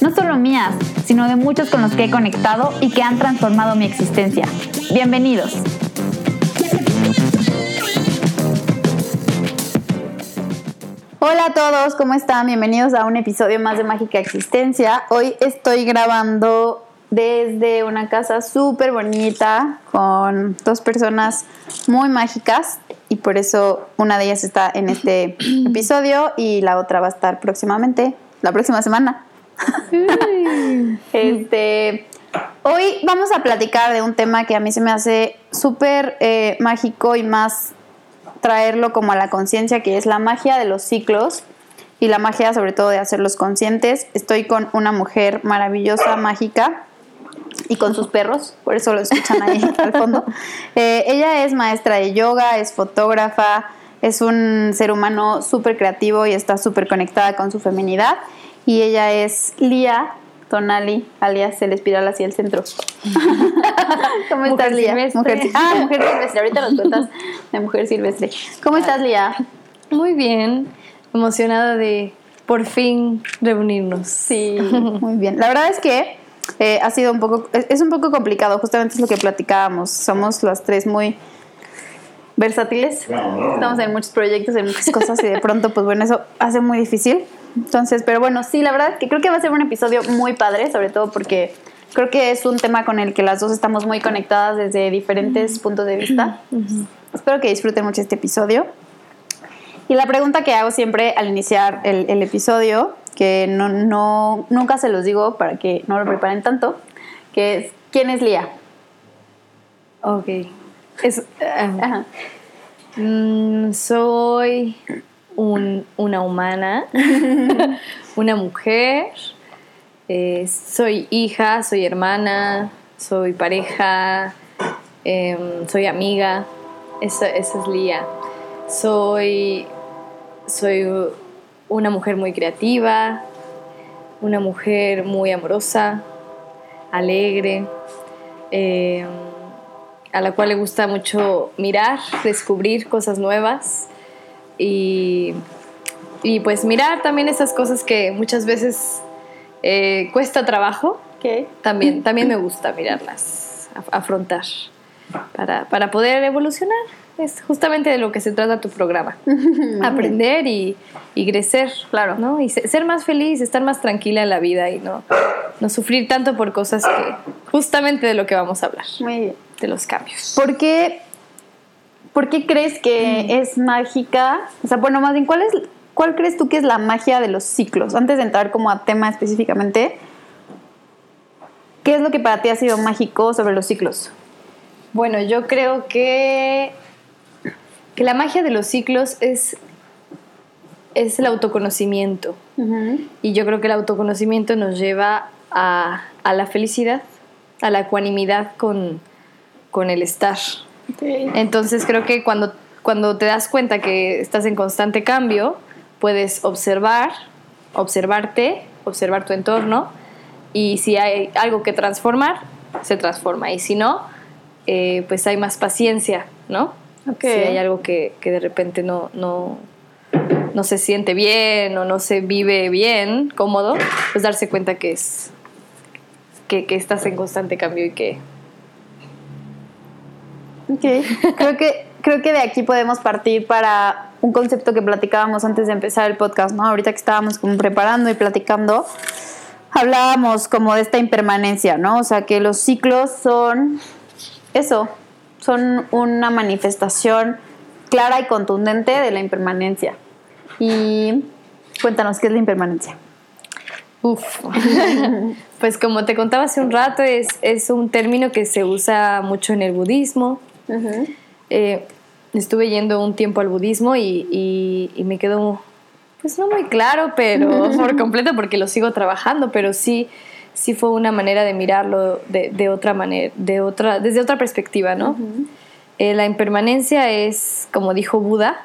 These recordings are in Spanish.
no solo mías, sino de muchos con los que he conectado y que han transformado mi existencia. Bienvenidos. Hola a todos, ¿cómo están? Bienvenidos a un episodio más de Mágica Existencia. Hoy estoy grabando desde una casa súper bonita con dos personas muy mágicas y por eso una de ellas está en este episodio y la otra va a estar próximamente, la próxima semana. este, hoy vamos a platicar de un tema que a mí se me hace súper eh, mágico y más traerlo como a la conciencia, que es la magia de los ciclos y la magia sobre todo de hacerlos conscientes. Estoy con una mujer maravillosa, mágica, y con sus perros, por eso lo escuchan ahí al fondo. Eh, ella es maestra de yoga, es fotógrafa, es un ser humano súper creativo y está súper conectada con su feminidad. Y ella es Lía Tonali, alias el espiral hacia el centro. ¿Cómo estás, Lía? Mujer, ah, mujer silvestre. Ahorita nos cuentas de mujer silvestre. ¿Cómo estás, Lía? Muy bien, emocionada de por fin reunirnos. Sí, muy bien. La verdad es que eh, ha sido un poco, es, un poco complicado, justamente es lo que platicábamos. Somos las tres muy versátiles. Estamos en muchos proyectos, en muchas cosas y de pronto, pues bueno, eso hace muy difícil. Entonces, pero bueno, sí, la verdad que creo que va a ser un episodio muy padre, sobre todo porque creo que es un tema con el que las dos estamos muy conectadas desde diferentes puntos de vista. Espero que disfruten mucho este episodio. Y la pregunta que hago siempre al iniciar el, el episodio que no, no, nunca se los digo para que no lo preparen tanto, que es, ¿quién es Lía? Ok. Es, um, soy un, una humana, una mujer, eh, soy hija, soy hermana, soy pareja, eh, soy amiga, esa, es Lía. Soy, soy una mujer muy creativa, una mujer muy amorosa, alegre, eh, a la cual le gusta mucho mirar, descubrir cosas nuevas y, pues mirar también esas cosas que muchas veces eh, cuesta trabajo, que también, también me gusta mirarlas, afrontar, para, para poder evolucionar es justamente de lo que se trata tu programa. Aprender y, crecer, claro, ¿no? Y ser más feliz, estar más tranquila en la vida y no, no sufrir tanto por cosas que justamente de lo que vamos a hablar. Muy bien. De los cambios. ¿Por qué, por qué crees que mm. es mágica? O sea, bueno, más bien, ¿cuál, es, ¿cuál crees tú que es la magia de los ciclos? Antes de entrar como a tema específicamente, ¿qué es lo que para ti ha sido mágico sobre los ciclos? Bueno, yo creo que que la magia de los ciclos es, es el autoconocimiento. Y yo creo que el autoconocimiento nos lleva a, la felicidad, a la ecuanimidad con, el estar. Entonces creo que cuando, cuando te das cuenta que estás en constante cambio, puedes observar, observarte, observar tu entorno y si hay algo que transformar, se transforma y si no, eh, pues hay más paciencia, ¿no? Si hay algo que, de repente no, no, no, se siente bien o no se vive bien, cómodo, pues darse cuenta que es que, estás en constante cambio y que... Ok, creo que, creo que de aquí podemos partir para un concepto que platicábamos antes de empezar el podcast, ¿no? Ahorita que estábamos como preparando y platicando, hablábamos como de esta impermanencia, ¿no? O sea, que los ciclos son eso, son una manifestación clara y contundente de la impermanencia. Y cuéntanos, ¿qué es la impermanencia? Uf, pues como te contaba hace un rato, es, es, un término que se usa mucho en el budismo. Eh, estuve yendo un tiempo al budismo y, y, me quedó, pues no muy claro, pero por completo porque lo sigo trabajando, pero sí sí fue una manera de mirarlo de, de otra manera, de otra, desde otra perspectiva, ¿no? Eh, la impermanencia es, como dijo Buda,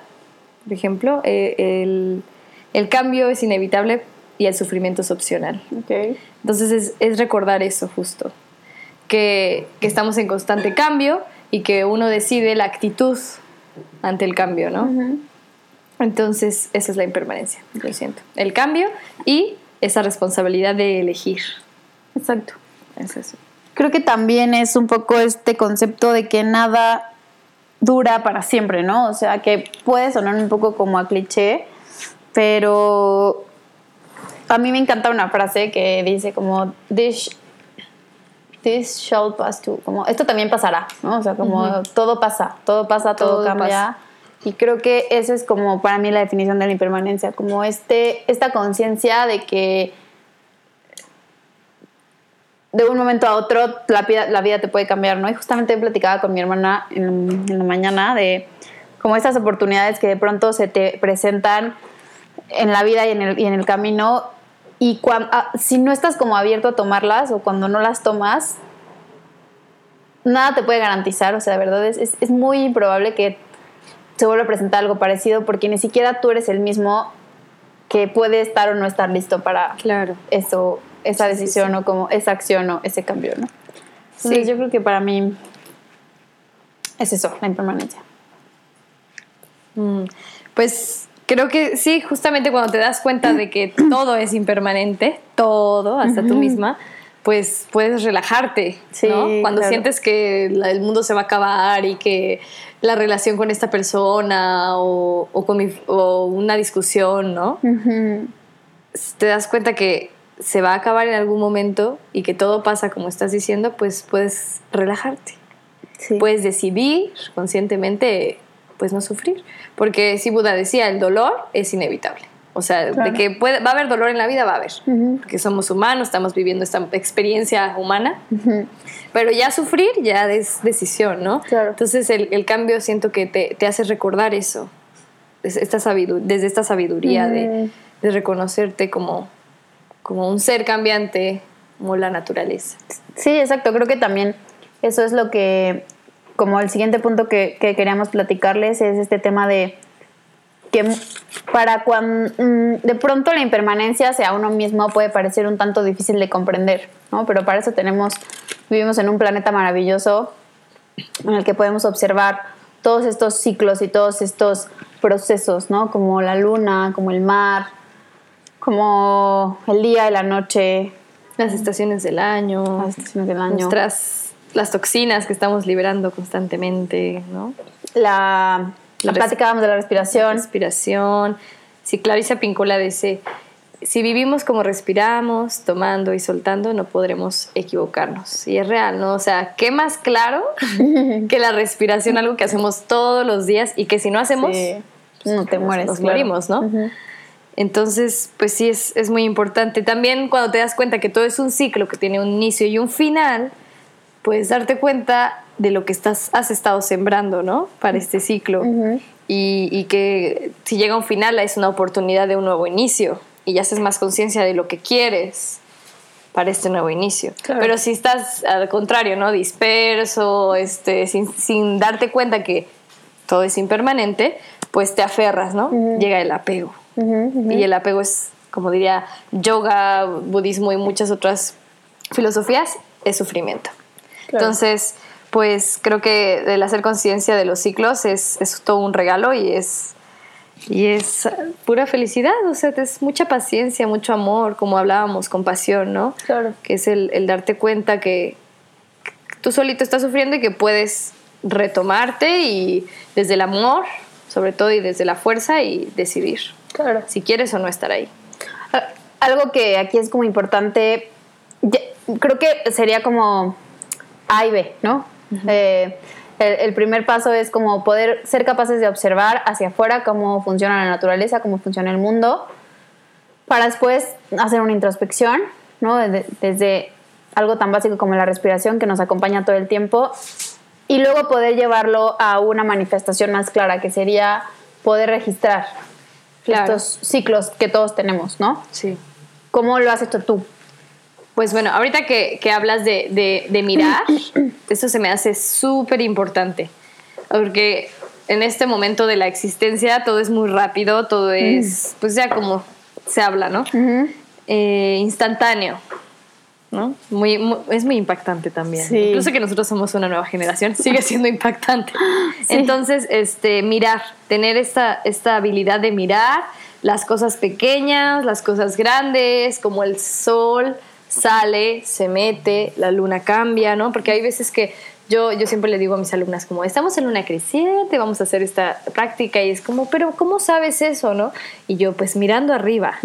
por ejemplo, eh, el, el cambio es inevitable y el sufrimiento es opcional. Ok. Entonces es, es recordar eso justo, que, que estamos en constante cambio y que uno decide la actitud ante el cambio, ¿no? Entonces esa es la impermanencia, lo siento. El cambio y esa responsabilidad de elegir. Exacto. Es eso. Creo que también es un poco este concepto de que nada dura para siempre, ¿no? O sea, que puede sonar un poco como a cliché, pero a mí me encanta una frase que dice como this this shall pass too, como esto también pasará, ¿no? O sea, como todo pasa, todo pasa, todo, Todo cambia. pasa. Y creo que esa es como para mí la definición de la impermanencia, como este esta conciencia de que de un momento a otro la vida, la vida te puede cambiar, ¿no? Y justamente platicaba con mi hermana en, en la mañana de como estas oportunidades que de pronto se te presentan en la vida y en el, y en el camino y cuan- ah, si no estás como abierto a tomarlas o cuando no las tomas, nada te puede garantizar, o sea, de verdad es, es, es muy improbable que se vuelva a presentar algo parecido porque ni siquiera tú eres el mismo que puede estar o no estar listo para Claro. eso, esa Sí, sí, decisión sí. o como esa acción o ese cambio, ¿no? Entonces Sí. yo creo que para mí es eso, la impermanencia. Mm, Pues creo que sí, justamente cuando te das cuenta de que todo es impermanente, todo, hasta tú misma, pues puedes relajarte, Sí, ¿no? Cuando claro. sientes que la- el mundo se va a acabar y que la relación con esta persona o, o con mi- o una discusión, ¿no? Te das cuenta que se va a acabar en algún momento y que todo pasa como estás diciendo, pues puedes relajarte Sí. puedes decidir conscientemente pues no sufrir. Porque si Buda decía el dolor es inevitable. O sea Claro. de que puede, va a haber dolor en la vida va a haber. Ujú. porque somos humanos estamos viviendo esta experiencia humana. Pero ya sufrir ya es decisión no Claro. entonces el, el cambio siento que te, te hace recordar eso. Es- esta desde esta sabiduría de, de reconocerte como como un ser cambiante como la naturaleza. Sí, exacto. Creo que también eso es lo que, como el siguiente punto que, que queríamos platicarles es este tema de que para cuando de pronto la impermanencia hacia uno mismo puede parecer un tanto difícil de comprender, ¿no? Pero para eso tenemos, vivimos en un planeta maravilloso en el que podemos observar todos estos ciclos y todos estos procesos, ¿no? Como la luna, como el mar, como el día y la noche, las estaciones del año las estaciones del año. nuestras las toxinas que estamos liberando constantemente, ¿no? La, La platicábamos de la respiración. Respiración. Si Clarisa Pincola dice, si vivimos como respiramos, tomando y soltando, no podremos equivocarnos. Y es real, ¿no? O sea, ¿qué más claro que la respiración, algo que hacemos todos los días y que si no hacemos, Sí. no te nos- mueres. nos claro. morimos, ¿no? Entonces, pues sí, es, es muy importante. También cuando te das cuenta que todo es un ciclo que tiene un inicio y un final, puedes darte cuenta de lo que estás, has estado sembrando, ¿no? Para este ciclo. Y, y que si llega un final es una oportunidad de un nuevo inicio y ya haces más conciencia de lo que quieres para este nuevo inicio. Claro. Pero si estás al contrario, ¿no? Disperso, este, sin, sin darte cuenta que todo es impermanente, pues te aferras, ¿no? Llega el apego. Y el apego es, como diría, yoga, budismo y muchas otras filosofías, es sufrimiento. Claro. Entonces, pues creo que el hacer conciencia de los ciclos es, es todo un regalo y es, y es pura felicidad, o sea, es mucha paciencia, mucho amor, como hablábamos, compasión, ¿no? Claro. Que es el, el darte cuenta que tú solito estás sufriendo y que puedes retomarte y desde el amor, sobre todo, y desde la fuerza y decidir Claro. si quieres o no estar ahí. Ah, Algo que aquí es como importante, creo que sería como A y B, ¿no? Eh, el, el primer paso es como poder ser capaces de observar hacia afuera cómo funciona la naturaleza, cómo funciona el mundo, para después hacer una introspección, ¿no? Desde, desde algo tan básico como la respiración que nos acompaña todo el tiempo, y luego poder llevarlo a una manifestación más clara, que sería poder registrar Claro. estos ciclos que todos tenemos, ¿no? Sí. ¿Cómo lo has hecho tú? Pues bueno, ahorita que, que hablas de, de, de mirar, eso se me hace súper importante, porque en este momento de la existencia todo es muy rápido, todo es, pues ya como se habla, ¿no? Eh, instantáneo. ¿no? Muy, muy- es muy impactante también. Sí. Incluso que nosotros somos una nueva generación, sigue siendo impactante. Entonces, este, mirar, tener esta, esta habilidad de mirar las cosas pequeñas, las cosas grandes, como el sol sale, se mete, la luna cambia, ¿no? Porque hay veces que yo, yo siempre le digo a mis alumnas como, estamos en luna creciente, vamos a hacer esta práctica y es como, pero ¿cómo sabes eso, no? Y yo, pues mirando arriba,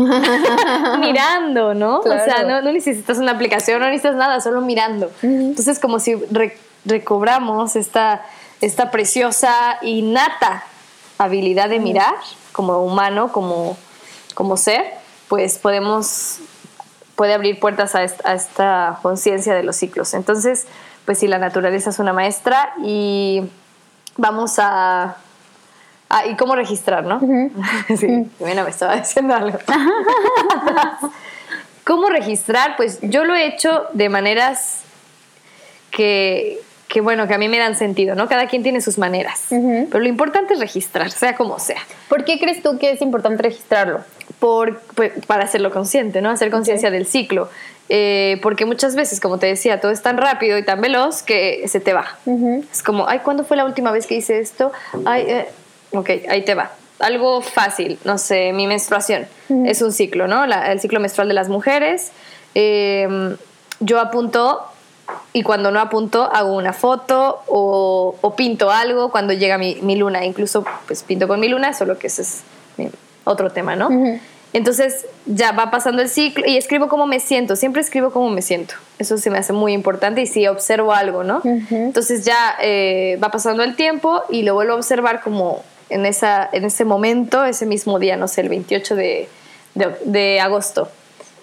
mirando, ¿no? O sea, no, no necesitas una aplicación, no necesitas nada, solo mirando. Entonces, como si re- recobramos esta, esta preciosa, innata habilidad de mirar como humano, como, como ser, pues podemos, puede abrir puertas a esta, esta conciencia de los ciclos. Entonces, pues sí, la naturaleza es una maestra y vamos a... Ah, y cómo registrar, ¿no? Sí, Jimena me estaba diciendo algo. ¿Cómo registrar? Pues yo lo he hecho de maneras que, que, bueno, que a mí me dan sentido, ¿no? Cada quien tiene sus maneras. Pero lo importante es registrar, sea como sea. ¿Por qué crees tú que es importante registrarlo? Por, pues, para hacerlo consciente, ¿no? Hacer conciencia del ciclo. Eh, porque muchas veces, como te decía, todo es tan rápido y tan veloz que se te va. Es como, ay, ¿cuándo fue la última vez que hice esto? Ay, eh, ok, ahí te va. Algo fácil, no sé, mi menstruación es un ciclo, ¿no? La- el ciclo menstrual de las mujeres. Eh, yo apunto y cuando no apunto hago una foto o, o pinto algo cuando llega mi, mi luna. Incluso pues pinto con mi luna, solo que ese es otro tema, ¿no? Entonces ya va pasando el ciclo y escribo cómo me siento, siempre escribo cómo me siento. Eso se me hace muy importante y si observo algo, ¿no? Entonces ya eh, va pasando el tiempo y lo vuelvo a observar como en, esa, en ese momento, ese mismo día, no sé, el 28 de, de- de agosto.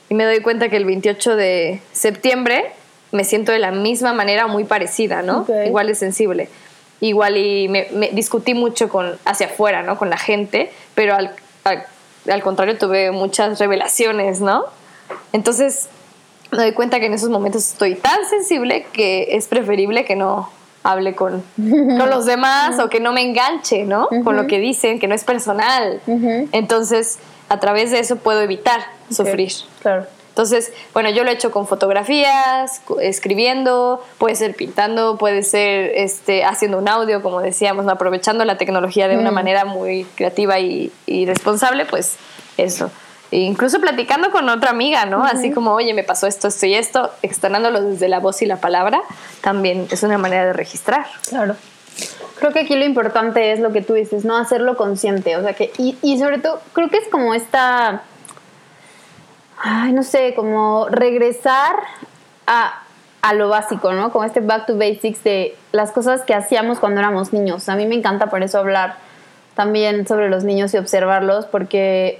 Y me doy cuenta que el 28 de septiembre me siento de la misma manera, muy parecida, ¿no? Igual de sensible. Igual y me, me discutí mucho con, hacia afuera, ¿no? Con la gente, pero al, al, al contrario tuve muchas revelaciones, ¿no? Entonces me doy cuenta que en esos momentos estoy tan sensible que es preferible que no hable con, con los demás o que no me enganche, ¿no? Con lo que dicen, que no es personal. Entonces, a través de eso puedo evitar sufrir. Claro. Entonces, bueno, yo lo he hecho con fotografías, escribiendo, puede ser pintando, puede ser este, haciendo un audio, como decíamos, ¿no? aprovechando la tecnología de una manera muy creativa y, y responsable, pues eso. E incluso platicando con otra amiga, ¿no? Así como, oye, me pasó esto, esto y esto, externándolo desde la voz y la palabra, también es una manera de registrar. Claro. Creo que aquí lo importante es lo que tú dices, no hacerlo consciente, o sea que y, y sobre todo creo que es como esta ay, no sé, como regresar a, a lo básico, ¿no? Como este back to basics de las cosas que hacíamos cuando éramos niños. A mí me encanta por eso hablar también sobre los niños y observarlos porque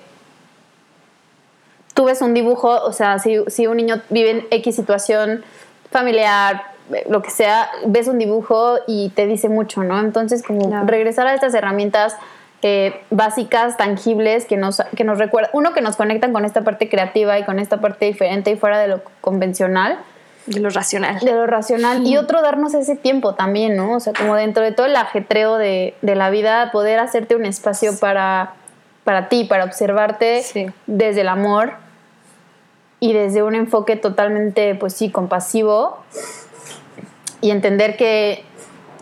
tú ves un dibujo, o sea, si, si un niño vive en X situación familiar, lo que sea, ves un dibujo y te dice mucho, ¿no? Entonces, como regresar a estas herramientas eh, básicas, tangibles, que nos, que nos recuerdan, uno, que nos conectan con esta parte creativa y con esta parte diferente y fuera de lo convencional, De lo racional. de lo racional, y otro, darnos ese tiempo también, ¿no? O sea, como dentro de todo el ajetreo de, de la vida, poder hacerte un espacio para, para ti, para observarte Sí. desde el amor y desde un enfoque totalmente, pues sí, compasivo y entender que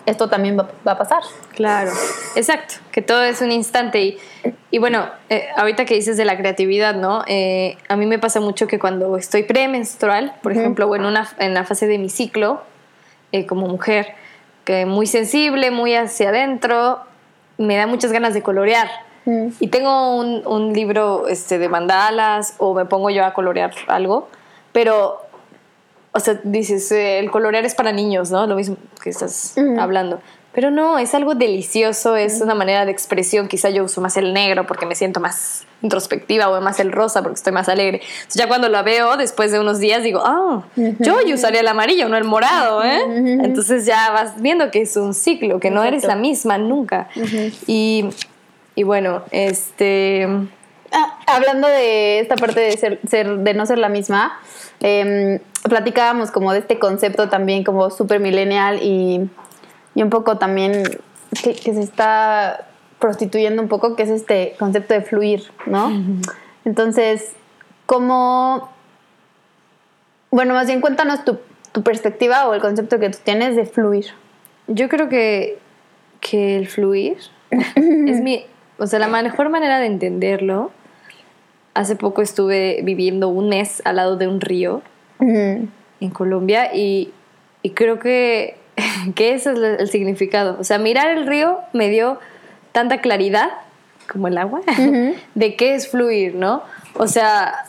esto también va, va a pasar. Claro, exacto, que todo es un instante. Y, y bueno, eh, ahorita que dices de la creatividad, ¿no? Eh, a mí me pasa mucho que cuando estoy premenstrual, por ejemplo, o en, una, en la fase de mi ciclo, eh, como mujer, que muy sensible, muy hacia adentro, me da muchas ganas de colorear. Y tengo un, un libro este, de mandalas o me pongo yo a colorear algo, pero, o sea, dices, eh, el colorear es para niños, ¿no? Lo mismo que estás hablando. Pero no, es algo delicioso, es una manera de expresión. Quizá yo uso más el negro porque me siento más introspectiva o más el rosa porque estoy más alegre. Entonces ya cuando la veo después de unos días digo, ah, yo hoy usaría el amarillo, no el morado, ¿eh? Entonces ya vas viendo que es un ciclo, que no eres la misma nunca. y, y bueno, este... Ah, hablando de esta parte de ser, ser de no ser la misma, em, platicábamos como de este concepto también como super millennial y, y un poco también que, que se está prostituyendo un poco, que es este concepto de fluir, ¿no? Entonces, ¿cómo... Bueno, más bien cuéntanos tu, tu perspectiva o el concepto que tú tienes de fluir. Yo creo que, que el fluir es mi, o sea, la mejor manera de entenderlo. Hace poco estuve viviendo un mes al lado de un río en Colombia y, y creo que, que ese es el significado. O sea, mirar el río me dio tanta claridad como el agua de qué es fluir, ¿no? O sea,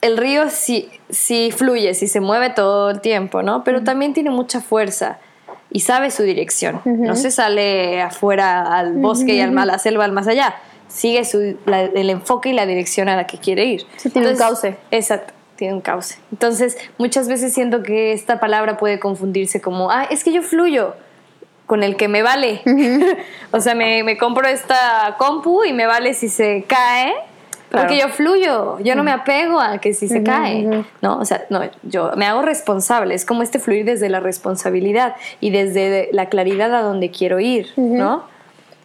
el río sí, sí fluye, sí se mueve todo el tiempo, ¿no? Pero también tiene mucha fuerza y sabe su dirección. No se sale afuera al bosque y al, a la selva, al más allá. Sigue su, la- el enfoque y la dirección a la que quiere ir. Sí, tiene un cauce. Exacto, tiene un cauce. Entonces, muchas veces siento que esta palabra puede confundirse como, ah, es que yo fluyo con el que me vale. o sea, me, me compro esta compu y me vale si se cae. Porque Claro. yo fluyo, yo no me apego a que si se cae, ¿no? O sea, no, yo me hago responsable, es como este fluir desde la responsabilidad y desde la claridad a donde quiero ir, ¿no?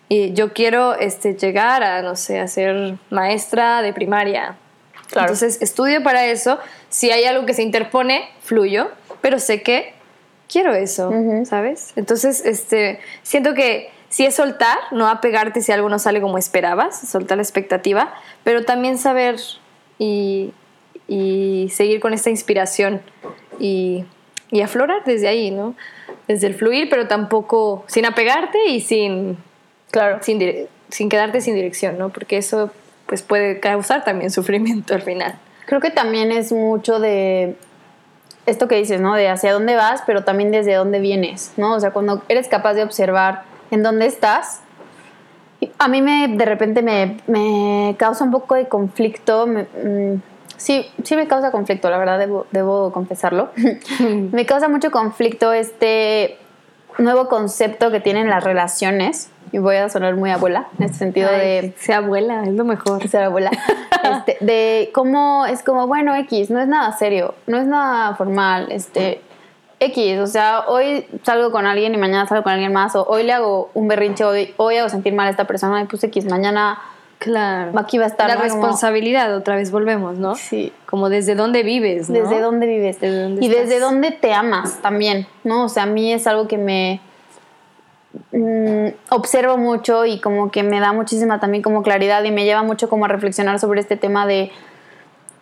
Y yo quiero este, llegar a, no sé, a ser maestra de primaria. Claro. Entonces estudio para eso, si hay algo que se interpone, fluyo, pero sé que quiero eso, ¿sabes? Entonces, este, siento que sí es soltar, no apegarte si algo no sale como esperabas, soltar la expectativa, pero también saber y, y seguir con esta inspiración y, y aflorar desde ahí, ¿no? Desde el fluir, pero tampoco sin apegarte y sin, Claro. sin quedarte sin dirección, ¿no? Porque eso pues puede causar también sufrimiento al final. Creo que también es mucho de esto que dices, ¿no? De hacia dónde vas, pero también desde dónde vienes, ¿no? O sea, cuando eres capaz de observar en dónde estás, a mí me, de repente me, me causa un poco de conflicto. me- mm, sí, sí me causa conflicto, la verdad, debo, debo confesarlo. me causa mucho conflicto este nuevo concepto que tienen las relaciones. Y voy a sonar muy abuela, en este sentido de sea abuela, es lo mejor. ser abuela, este, de cómo es como, bueno, X, no es nada serio, no es nada formal, este, X, o sea, hoy salgo con alguien y mañana salgo con alguien más, o hoy le hago un berrinche, hoy, hoy hago sentir mal a esta persona y pues X, mañana Claro. aquí va a estar. La ¿no? Como, responsabilidad, otra vez volvemos, ¿no? Sí. Como desde dónde vives, ¿no? Desde dónde vives Desde dónde y estás. desde dónde te amas también, ¿no? O sea, a mí es algo que me mm, observo mucho y como que me da muchísima también como claridad y me lleva mucho como a reflexionar sobre este tema de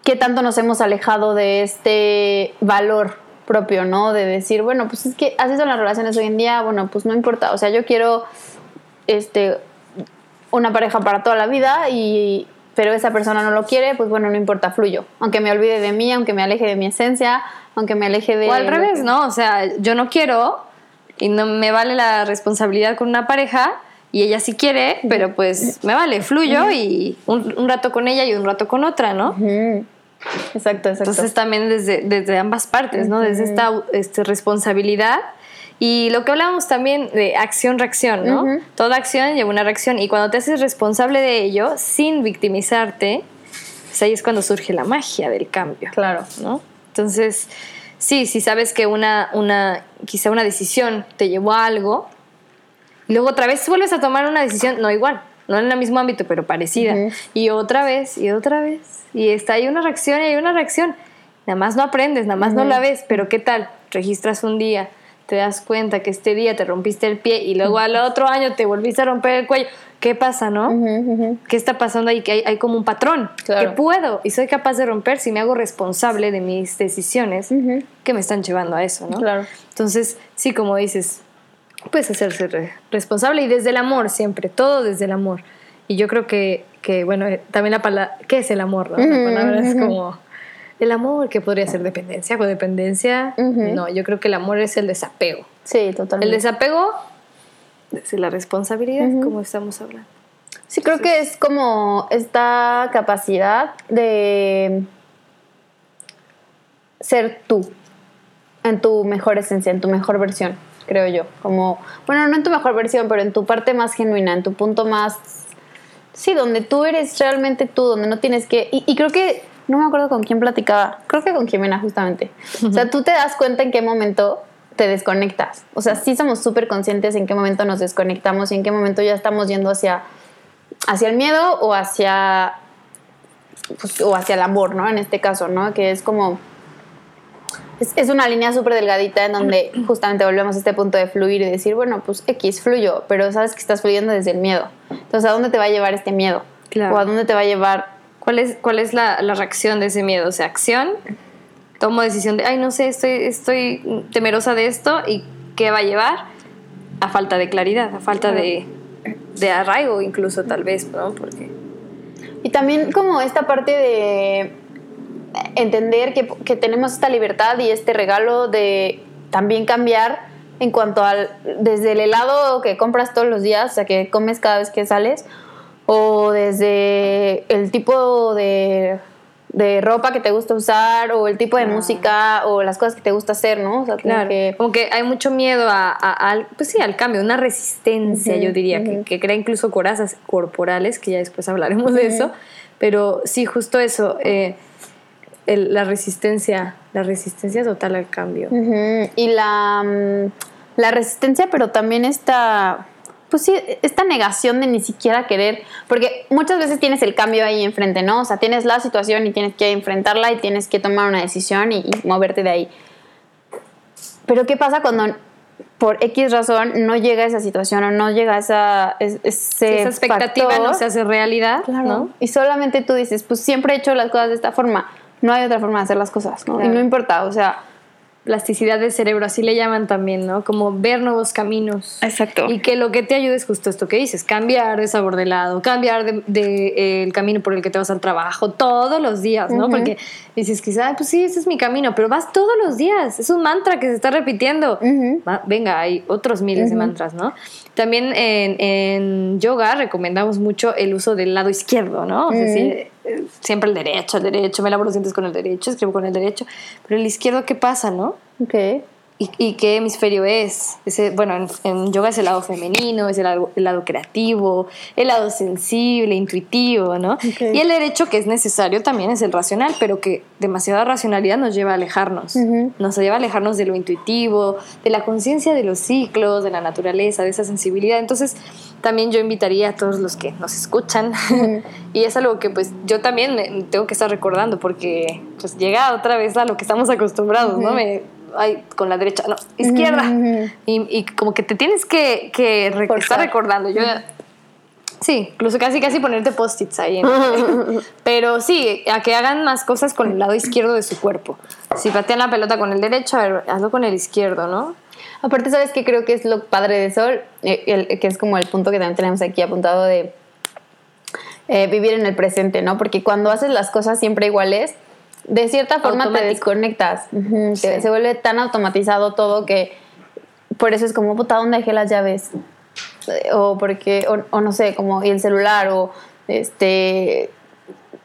qué tanto nos hemos alejado de este valor propio, ¿no? De decir, bueno, pues es que así son las relaciones hoy en día, bueno, pues no importa, o sea, yo quiero este una pareja para toda la vida y pero esa persona no lo quiere, pues bueno, no importa, fluyo. Aunque me olvide de mí, aunque me aleje de mi esencia, aunque me aleje de O al revés, ¿no? O sea, yo no quiero y no me vale la responsabilidad con una pareja y ella sí quiere, pero pues me vale, fluyo y un, un rato con ella y un rato con otra, ¿no? Exacto, exacto. Entonces también desde, desde ambas partes, ¿no? Desde esta este, responsabilidad. Y lo que hablábamos también de acción-reacción, ¿no? Ujú. Toda acción lleva una reacción. Y cuando te haces responsable de ello, sin victimizarte, pues ahí es cuando surge la magia del cambio. claro. ¿no? Entonces, sí, si sabes que una, una, quizá una decisión te llevó a algo, y luego otra vez vuelves a tomar una decisión, no igual, no en el mismo ámbito, pero parecida, y otra vez, y otra vez, y está ahí una reacción y hay una reacción. Nada más no aprendes, nada más no la ves, pero ¿qué tal? Registras un día, te das cuenta que este día te rompiste el pie y luego al otro año te volviste a romper el cuello. ¿Qué pasa, no? ¿Qué está pasando ahí? Que hay, hay como un patrón Claro. que puedo y soy capaz de romper si me hago responsable de mis decisiones Ujú. que me están llevando a eso, ¿no? Claro. Entonces, sí, como dices, puedes hacerse re- responsable y desde el amor siempre, todo desde el amor. Y yo creo que, que bueno, eh, también la palabra, ¿qué es el amor? no? La palabra es como el amor, que podría ser dependencia, codependencia. Ujú. No, yo creo que el amor es el desapego. Sí, El totalmente. desapego desde la responsabilidad, como estamos hablando. Sí, creo que es como esta capacidad de ser tú en tu mejor esencia, en tu mejor versión, creo yo. Como, bueno, no en tu mejor versión, pero en tu parte más genuina, en tu punto más sí, donde tú eres realmente tú, donde no tienes que... Y, y creo que, no me acuerdo con quién platicaba, creo que con Jimena justamente. O sea, tú te das cuenta en qué momento te desconectas. O sea, sí somos súper conscientes en qué momento nos desconectamos y en qué momento ya estamos yendo hacia, hacia el miedo o hacia, pues, o hacia el amor, ¿no? En este caso, ¿no? Que es como... Es, es una línea súper delgadita en donde justamente volvemos a este punto de fluir y decir, bueno, pues X, fluyo, pero sabes que estás fluyendo desde el miedo. Entonces, ¿a dónde te va a llevar este miedo? Claro. ¿O a dónde te va a llevar ¿Cuál es, cuál es la, la reacción de ese miedo? O sea, acción, tomo decisión de, ay, no sé, estoy, estoy temerosa de esto y ¿qué va a llevar? A falta de claridad, a falta de, de arraigo incluso tal vez, ¿no? Porque... Y también como esta parte de entender que, que tenemos esta libertad y este regalo de también cambiar en cuanto al, desde el helado que compras todos los días, o sea, que comes cada vez que sales, o desde el tipo de, de ropa que te gusta usar, o el tipo de música, o las cosas que te gusta hacer, ¿no? O sea, como Claro, que... como que hay mucho miedo a, a- al, pues sí, al cambio, una resistencia, yo diría, que, crea incluso corazas corporales, que ya después hablaremos de eso, pero sí, justo eso, eh, el- la resistencia, la resistencia total al cambio. Y la, mm, la resistencia, pero también esta, pues sí, esta negación de ni siquiera querer, porque muchas veces tienes el cambio ahí enfrente, ¿no? O sea, tienes la situación y tienes que enfrentarla y tienes que tomar una decisión y, y moverte de ahí. Pero ¿qué pasa cuando por X razón no llega esa situación o no llega esa, es- ese esa expectativa factor? no se hace realidad, Claro. ¿no? Y solamente tú dices, pues siempre he hecho las cosas de esta forma. No hay otra forma de hacer las cosas, ¿no? Y Claro. no importa, o sea, Plasticidad del cerebro, así le llaman también, ¿no? Como ver nuevos caminos. Exacto. Y que lo que te ayude es justo esto que dices, cambiar de sabor de helado, cambiar de, de, eh, el camino por el que te vas al trabajo todos los días, ¿no? Porque dices, quizá, pues sí, ese es mi camino, pero vas todos los días, es un mantra que se está repitiendo. Va- venga, hay otros miles de mantras, ¿no? También en, en yoga recomendamos mucho el uso del lado izquierdo, ¿no? O sea, sí, eh, siempre el derecho, el derecho, me lavo los dientes con el derecho, escribo con el derecho, pero el izquierdo, ¿qué pasa, no? ok. ¿Y, y qué hemisferio es? Ese, bueno, en, en yoga es el lado femenino, es el lado, el lado creativo, el lado sensible, intuitivo, ¿no? Y el derecho que es necesario también es el racional, pero que demasiada racionalidad nos lleva a alejarnos. Nos lleva a alejarnos de lo intuitivo, de la conciencia de los ciclos, de la naturaleza, de esa sensibilidad. Entonces, también yo invitaría a todos los que nos escuchan, y es algo que pues yo también me- tengo que estar recordando, porque pues llega otra vez a lo que estamos acostumbrados, ¿no? Me, ay, con la derecha, no, izquierda. Y, y como que te tienes que, que re- Forzar. estar recordando. Yo, Sí, incluso casi casi ponerte post-its ahí. Pero sí, a que hagan más cosas con el lado izquierdo de su cuerpo. Si patean la pelota con el derecho, a ver, hazlo con el izquierdo, ¿no? Aparte, ¿sabes qué creo que es lo padre de Sol? Eh, el- que es como el punto que también tenemos aquí apuntado de eh, vivir en el presente, ¿no? Porque cuando haces las cosas siempre iguales, de cierta forma te desconectas. Sí. Se, se vuelve tan automatizado todo que por eso es como, puta, ¿dónde dejé las llaves? O porque, o, o no sé, como, y el celular, o este,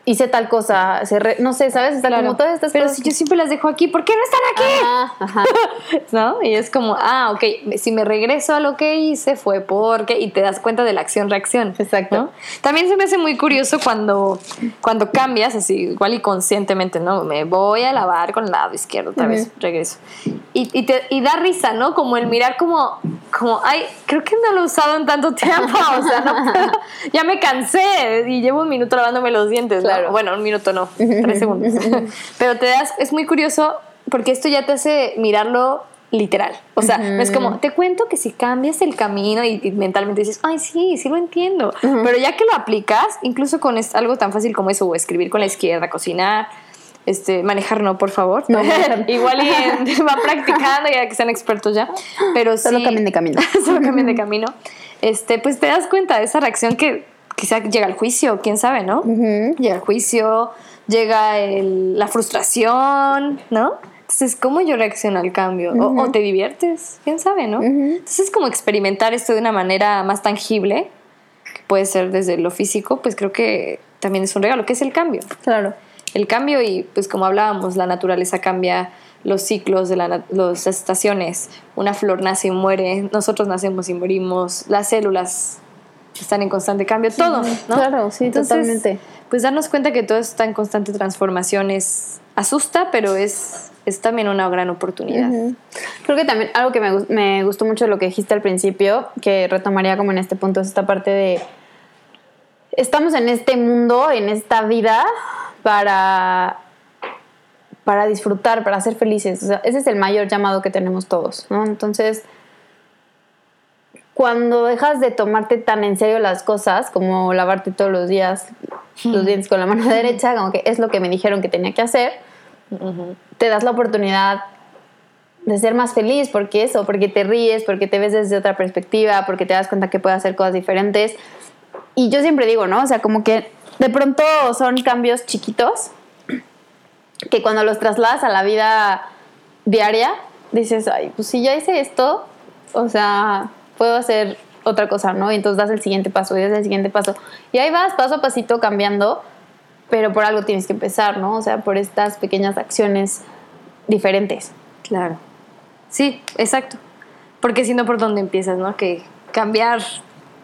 hice tal cosa, no sé, ¿sabes? Está como todas estas Pero cosas. si yo siempre las dejo aquí, ¿por qué no están aquí? Ajá, ajá. ¿No? Y es como, ah, ok, si me regreso a lo que hice fue porque, y te das cuenta de la acción-reacción. Exacto. ¿no? También se me hace muy curioso cuando, cuando cambias, así, igual y conscientemente, ¿no? Me voy a lavar con el lado izquierdo, otra vez regreso. Y, y, te, y da risa, ¿no? Como el mirar como, como, ay, creo que no lo he usado en tanto tiempo, o sea, no puedo- ya me cansé y llevo un minuto lavándome los dientes, ¿no? Claro. Bueno, un minuto no, tres segundos. Pero te das, es muy curioso porque esto ya te hace mirarlo literal. O sea, no es como, te cuento que si cambias el camino y, y mentalmente dices, ay, sí, sí lo entiendo. Pero ya que lo aplicas, incluso con es- algo tan fácil como eso, o escribir con la izquierda, cocinar, este, manejar no, por favor. No. Igual y van practicando ya que sean expertos ya. Pero Solo sí, cambien de camino. solo cambien de camino. Este, pues te das cuenta de esa reacción que quizá llega al juicio, quién sabe, ¿no? Llega el juicio, llega el- la frustración, ¿no? Entonces, ¿cómo yo reacciono al cambio? o, o te diviertes, quién sabe, ¿no? Entonces, como experimentar esto de una manera más tangible, que puede ser desde lo físico, pues creo que también es un regalo, que es el cambio. Claro. El cambio y, pues como hablábamos, la naturaleza cambia los ciclos de la las estaciones. Una flor nace y muere, nosotros nacemos y morimos, las células están en constante cambio, todo, ¿no? Claro, sí, totalmente. Pues darnos cuenta que todo está en constante transformación es asusta, pero es, es también una gran oportunidad. Creo que también algo que me, me gustó mucho de lo que dijiste al principio, que retomaría como en este punto, es esta parte de estamos en este mundo, en esta vida, para, para disfrutar, para ser felices. O sea, ese es el mayor llamado que tenemos todos, ¿no? Entonces, cuando dejas de tomarte tan en serio las cosas, como lavarte todos los días los dientes con la mano derecha, como que es lo que me dijeron que tenía que hacer, te das la oportunidad de ser más feliz, porque eso, porque te ríes, porque te ves desde otra perspectiva, porque te das cuenta que puedes hacer cosas diferentes. Y yo siempre digo, ¿no? O sea, como que de pronto son cambios chiquitos que cuando los trasladas a la vida diaria, dices, ay, pues si ya hice esto, o sea, puedo hacer otra cosa, ¿no? Y entonces das el siguiente paso y das el siguiente paso. Y ahí vas paso a pasito cambiando, pero por algo tienes que empezar, ¿no? O sea, por estas pequeñas acciones diferentes. Claro. Sí, exacto. Porque si no, ¿por dónde empiezas, no? Que cambiar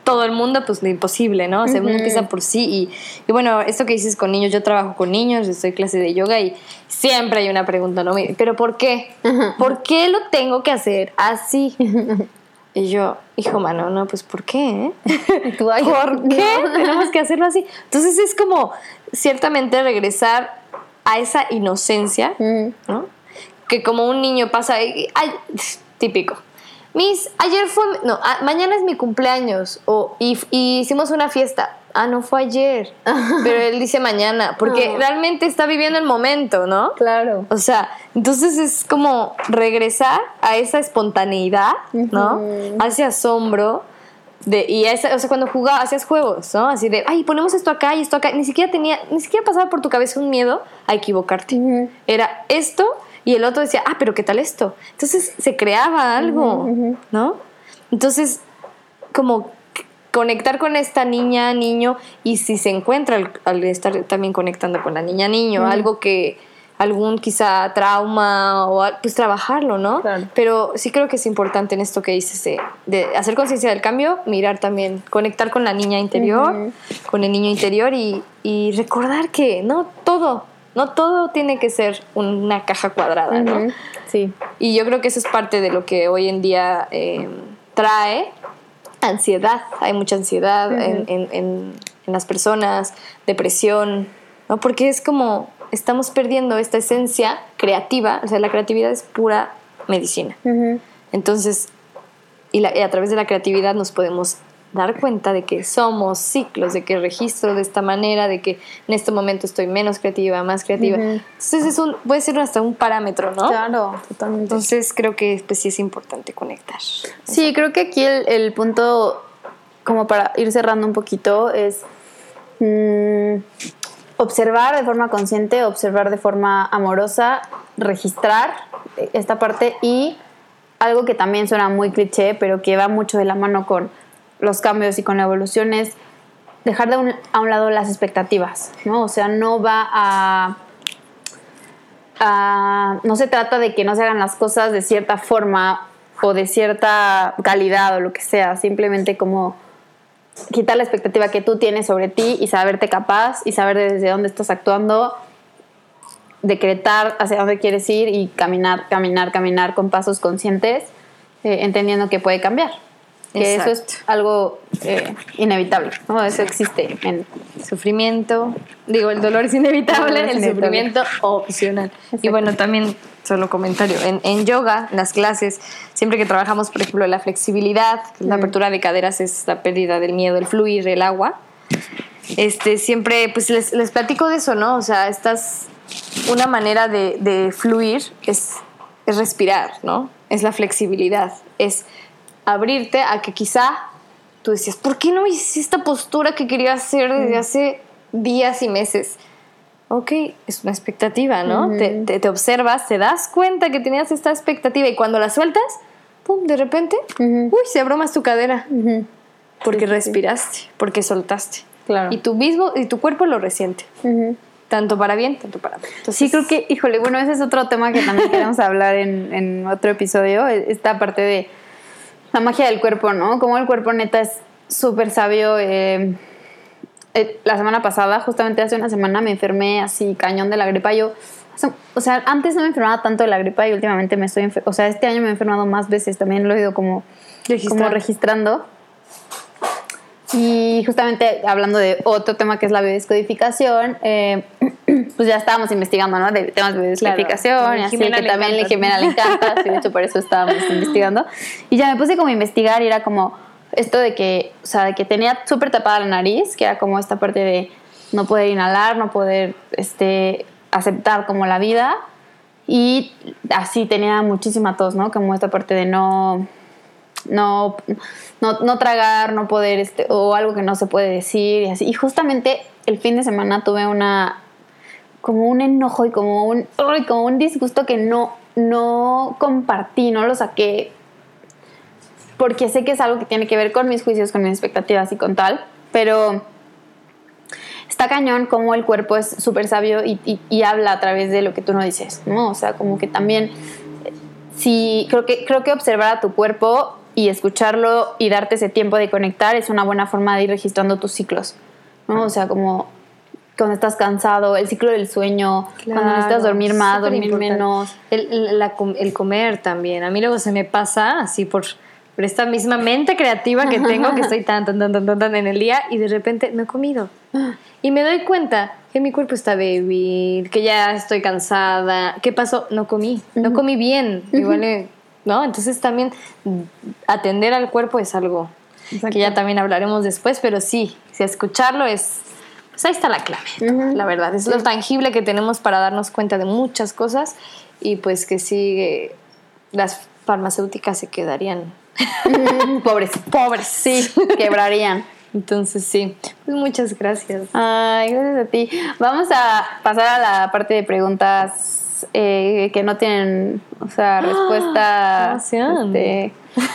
todo el mundo, pues imposible, ¿no? O sea, uno empieza por sí. Y, y bueno, esto que dices con niños, yo trabajo con niños, estoy clase de yoga y siempre hay una pregunta, ¿no? ¿Pero por qué? ¿Por qué lo tengo que hacer así? Y yo, hijo mano, no, pues ¿por qué? eh? ¿Por qué tenemos que hacerlo así? Entonces es como ciertamente regresar a esa inocencia. ¿no? Que como un niño pasa, ay, típico. Miss, ayer fue, no, ah, mañana es mi cumpleaños, o, y, y hicimos una fiesta. Ah, no fue ayer, pero él dice mañana, porque Ah. realmente está viviendo el momento, ¿no? Claro. O sea, entonces es como regresar a esa espontaneidad, ¿no? A ese asombro. De, y esa, o sea, cuando jugabas, hacías juegos, ¿no? Así de, ay, ponemos esto acá y esto acá. Ni siquiera tenía, ni siquiera pasaba por tu cabeza un miedo a equivocarte. Era esto y el otro decía, ah, pero ¿qué tal esto? Entonces se creaba algo. ¿no? Entonces, como conectar con esta niña, niño, y si se encuentra al, al estar también conectando con la niña, niño, algo que, algún quizá trauma, o pues trabajarlo, ¿no? Claro. Pero sí creo que es importante en esto que dices de, de hacer conciencia del cambio, mirar también, conectar con la niña interior, con el niño interior y, y recordar que no todo, no todo tiene que ser una caja cuadrada, ¿no? Sí. Y yo creo que eso es parte de lo que hoy en día eh, trae ansiedad. Hay mucha ansiedad en, en- en- en las personas, depresión, ¿no? Porque es como estamos perdiendo esta esencia creativa, o sea, la creatividad es pura medicina. Entonces, y, la- y a través de la creatividad nos podemos dar cuenta de que somos ciclos, de que registro de esta manera, de que en este momento estoy menos creativa, más creativa. Entonces, es un, puede ser hasta un parámetro, ¿no? Claro, totalmente. Entonces creo que pues, sí es importante conectar. Sí, creo que aquí el, el punto, como para ir cerrando un poquito, es mm, observar de forma consciente, observar de forma amorosa, registrar esta parte y algo que también suena muy cliché, pero que va mucho de la mano con los cambios y con la evolución es dejar de a un lado las expectativas, ¿no? O sea, no va a no se trata de que no se hagan las cosas de cierta forma o de cierta calidad o lo que sea, simplemente como quitar la expectativa que tú tienes sobre ti y saberte capaz y saber desde dónde estás actuando, decretar hacia dónde quieres ir y caminar, caminar, caminar con pasos conscientes, eh, entendiendo que puede cambiar. Que eso es Exacto. algo eh, inevitable, ¿no? Eso existe en Sufrimiento, digo, el dolor es inevitable, El es el inevitable. sufrimiento opcional. Y Exacto. bueno, también, solo comentario, en, en yoga, en las clases, siempre que trabajamos, por ejemplo, la flexibilidad, es la apertura de caderas es la pérdida del miedo, el fluir, el agua, este, siempre, pues les, les platico de eso, ¿no? O sea, estas, una manera de, de fluir es, es respirar, ¿no? Es la flexibilidad, es abrirte a que quizá tú decías, ¿por qué no hice esta postura que quería hacer desde hace días y meses? Ok, es una expectativa, ¿no? te, te- te observas, te das cuenta que tenías esta expectativa y cuando la sueltas, ¡pum! De repente, uy, se abrió más tu cadera. Porque Sí, sí, sí. respiraste, porque soltaste. Claro. Y tu mismo, y tu cuerpo lo resiente. Tanto para bien, tanto para mal. Entonces, Sí, creo que, híjole, bueno, ese es otro tema que también queremos hablar en, en otro episodio, esta parte de la magia del cuerpo, ¿no? Como el cuerpo neta es súper sabio. eh, eh, la semana pasada, justamente hace una semana, me enfermé así cañón de la gripa. Yo, o sea- antes no me enfermaba tanto de la gripa y últimamente me estoy, o sea, este año me he enfermado más veces. También lo he ido como, como registrando. Y justamente hablando de otro tema que es la biodescodificación, eh, pues ya estábamos investigando, ¿no? De temas de biodescodificación Claro. y así, Jimena que le también a encanta. Jimena le encanta, sí, de hecho por eso estábamos investigando. Y ya me puse como a investigar y era como esto de que, o sea, de que tenía súper tapada la nariz, que era como esta parte de no poder inhalar, no poder este, aceptar como la vida. Y así tenía muchísima tos, ¿no? Como esta parte de no, no, no, no tragar, no poder, este, o algo que no se puede decir y así. Y justamente el fin de semana tuve una, como un enojo y como un, ay, como un disgusto que no, no compartí, no lo saqué, porque sé que es algo que tiene que ver con mis juicios, con mis expectativas y con tal, pero está cañón como el cuerpo es súper sabio y, y- habla a través de lo que tú no dices, ¿no? O sea, como que también, eh, sí, creo que, creo que observar a tu cuerpo y escucharlo y darte ese tiempo de conectar es una buena forma de ir registrando tus ciclos, ¿no? O sea, como cuando estás cansado, el ciclo del sueño, cuando necesitas dormir más, dormir importante. menos. El, la el comer también. A mí luego se me pasa así por, por esta misma mente creativa que tengo, que estoy tan, tan, tan, tan, tan, en el día y de repente no he comido. Y me doy cuenta que mi cuerpo está débil, que ya estoy cansada. ¿Qué pasó? No comí, no comí bien. Igual, ¿no? Entonces también atender al cuerpo es algo que ya también hablaremos después, pero sí, si escucharlo es... Pues ahí está la clave, la verdad. Es lo tangible que tenemos para darnos cuenta de muchas cosas y pues que sí, las farmacéuticas se quedarían Pobres. pobres. Sí, quebrarían. Entonces sí, pues muchas gracias. Ay, gracias a ti. Vamos a pasar a la parte de preguntas eh, que no tienen, o sea, respuesta. emoción. este,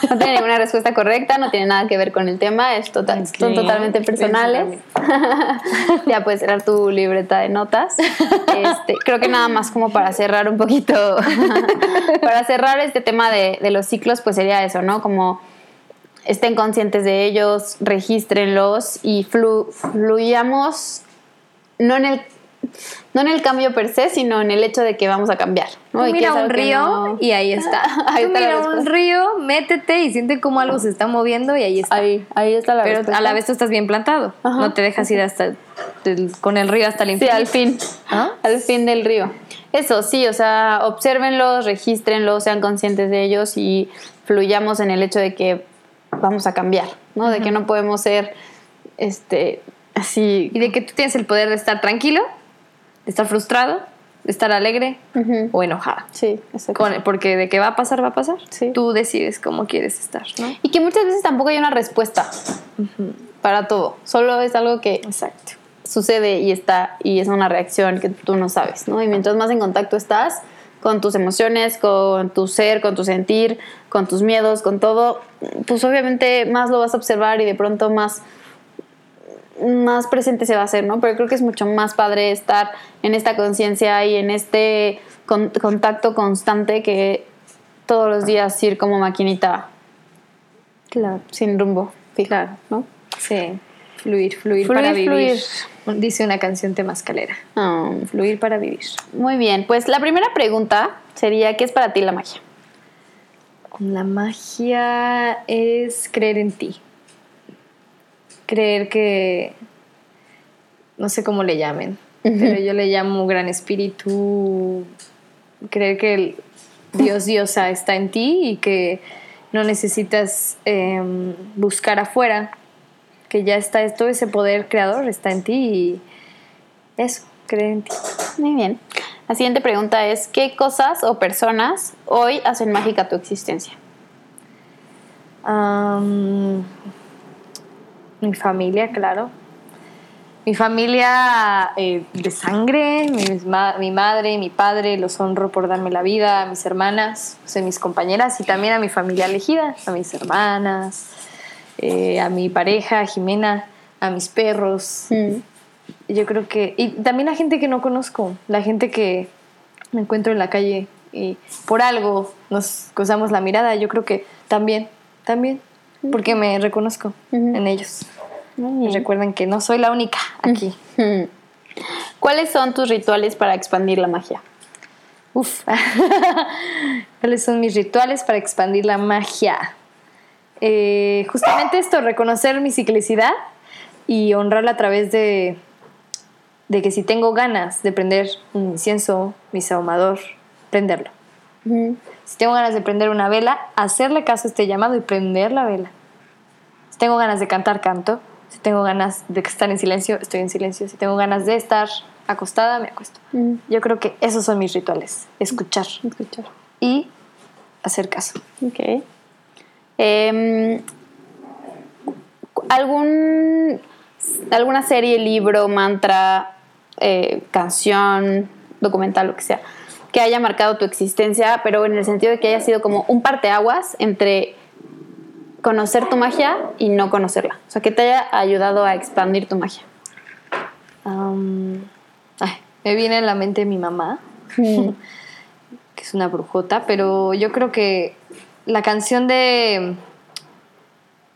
no tienen ninguna respuesta correcta, no tiene nada que ver con el tema, es total- son Ok. totalmente personales. ya puedes cerrar tu libreta de notas. Este, creo que nada más como para cerrar un poquito, para cerrar este tema de, de los ciclos, pues sería eso, ¿no? Como estén conscientes de ellos, regístrenlos y flu- fluyamos no en el no en el cambio per se, sino en el hecho de que vamos a cambiar. ¿no? Tú Y mira un río no- y ahí está. Ahí Tú está la mira un río, métete y siente como algo se está moviendo y ahí está. Ahí, ahí está la Pero respuesta. a la vez tú estás bien plantado. Ajá. No te dejas ir hasta el- con el río hasta el Sí, infinito. al fin. ¿Ah? Al fin del río. Eso, sí, o sea, obsérvenlos, regístrenlos, sean conscientes de ellos y fluyamos en el hecho de que vamos a cambiar, ¿no? De que no podemos ser, este, así. Y de que tú tienes el poder de estar tranquilo, de estar frustrado, de estar alegre o enojada. Sí, exacto. Con- porque de que va a pasar, va a pasar. Sí. Tú decides cómo quieres estar, ¿no? Y que muchas veces tampoco hay una respuesta para todo. Solo es algo que Exacto. sucede y está y es una reacción que tú no sabes, ¿no? Y mientras más en contacto estás con tus emociones, con tu ser, con tu sentir, con tus miedos, con todo, pues obviamente más lo vas a observar y de pronto más más presente se va a hacer, ¿no? Pero creo que es mucho más padre estar en esta conciencia y en este con- contacto constante que todos los días ir como maquinita Claro. sin rumbo, claro, ¿no? Sí. Fluir, fluir, Fluir, para vivir. fluir. Dice una canción temascalera. Ah, Fluir para vivir. Muy bien, pues la primera pregunta sería, ¿qué es para ti la magia? La magia es creer en ti. Creer que. No sé cómo le llamen, pero yo le llamo gran espíritu. Creer que el Dios diosa está en ti y que no necesitas em, buscar afuera, que ya está todo ese poder creador está en ti y eso, creer en ti. Muy bien. La siguiente pregunta es, ¿qué cosas o personas hoy hacen mágica tu existencia? Mi familia, claro. Mi familia eh, de sangre, mi, ma- mi madre mi padre, los honro por darme la vida, a mis hermanas, o sea, mis compañeras y también a mi familia elegida, a mis hermanas, eh, a mi pareja, Jimena, a mis perros. Mm, Yo creo que. Y también la gente que no conozco, la gente que me encuentro en la calle y por algo nos cruzamos la mirada, yo creo que también, también. Porque me reconozco en ellos. Bien. Recuerden que no soy la única aquí. ¿Cuáles son tus rituales para expandir la magia? Uf. ¿Cuáles son mis rituales para expandir la magia? Eh, justamente esto, reconocer mi ciclicidad y honrarla a través de, de que si tengo ganas de prender un incienso, mi sahumador, prenderlo. Si tengo ganas de prender una vela, hacerle caso a este llamado y prender la vela. Si tengo ganas de cantar, canto. Si tengo ganas de estar en silencio, estoy en silencio. Si tengo ganas de estar acostada, me acuesto. Yo creo que esos son mis rituales. Escuchar Escuchar. y hacer caso. Ok. Em, ¿algún, ¿Alguna serie, libro, mantra, eh, canción, documental, lo que sea, que haya marcado tu existencia, pero en el sentido de que haya sido como un parteaguas entre conocer tu magia y no conocerla? O sea, que te haya ayudado a expandir tu magia. Ay, me viene a la mente mi mamá, que es una brujota, pero yo creo que la canción de,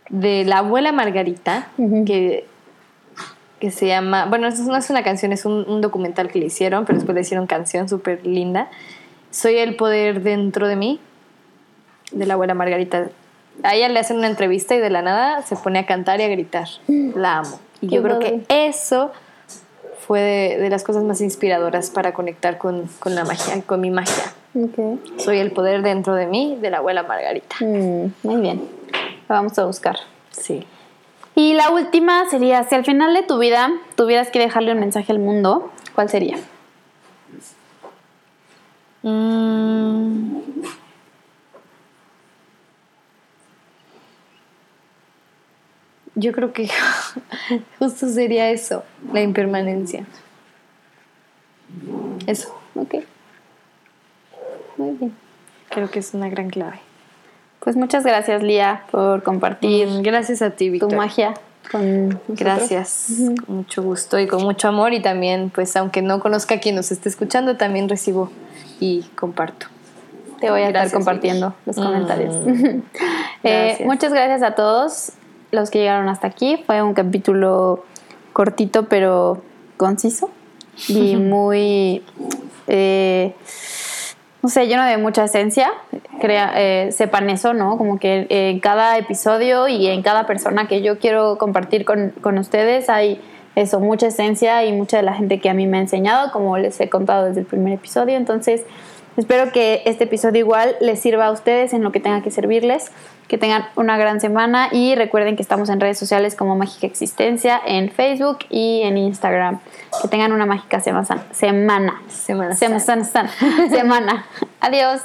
de la abuela Margarita, que, que se llama, bueno, eso no es una canción, es un, un documental que le hicieron, pero después le hicieron canción súper linda. Soy el poder dentro de mí, de la abuela Margarita. A ella le hacen una entrevista y de la nada se pone a cantar y a gritar. La amo. Y Qué yo creo que eso fue de, de las cosas más inspiradoras para conectar con, con la magia, con mi magia. Ok. Soy el poder dentro de mí de la abuela Margarita. Mm, muy bien. La vamos a buscar. Sí. Y la última sería, si al final de tu vida tuvieras que dejarle un mensaje al mundo, ¿cuál sería? Mm. Yo creo que justo sería eso, la impermanencia. Eso, Ok. Muy bien. creo que es una gran clave. Pues muchas gracias, Lía, por compartir Gracias a ti, tu Victoria. magia con nosotros. Gracias, con mucho gusto y con mucho amor y también, pues aunque no conozca a quien nos esté escuchando, también recibo y comparto. Te voy a Gracias, estar compartiendo Vicky. los Mm. comentarios. Eh, Gracias. muchas gracias a todos los que llegaron hasta aquí. Fue un capítulo cortito pero conciso y muy, eh, no sé, lleno de mucha esencia. Crea, eh, sepan eso, ¿no? Como que en cada episodio y en cada persona que yo quiero compartir con, con ustedes hay eso, mucha esencia y mucha de la gente que a mí me ha enseñado, como les he contado desde el primer episodio. Entonces, espero que este episodio igual les sirva a ustedes en lo que tenga que servirles. Que tengan una gran semana y recuerden que estamos en redes sociales como Mágica Existencia, en Facebook y en Instagram. Que tengan una mágica semana. Semana. Semana Semana. Semana. Adiós.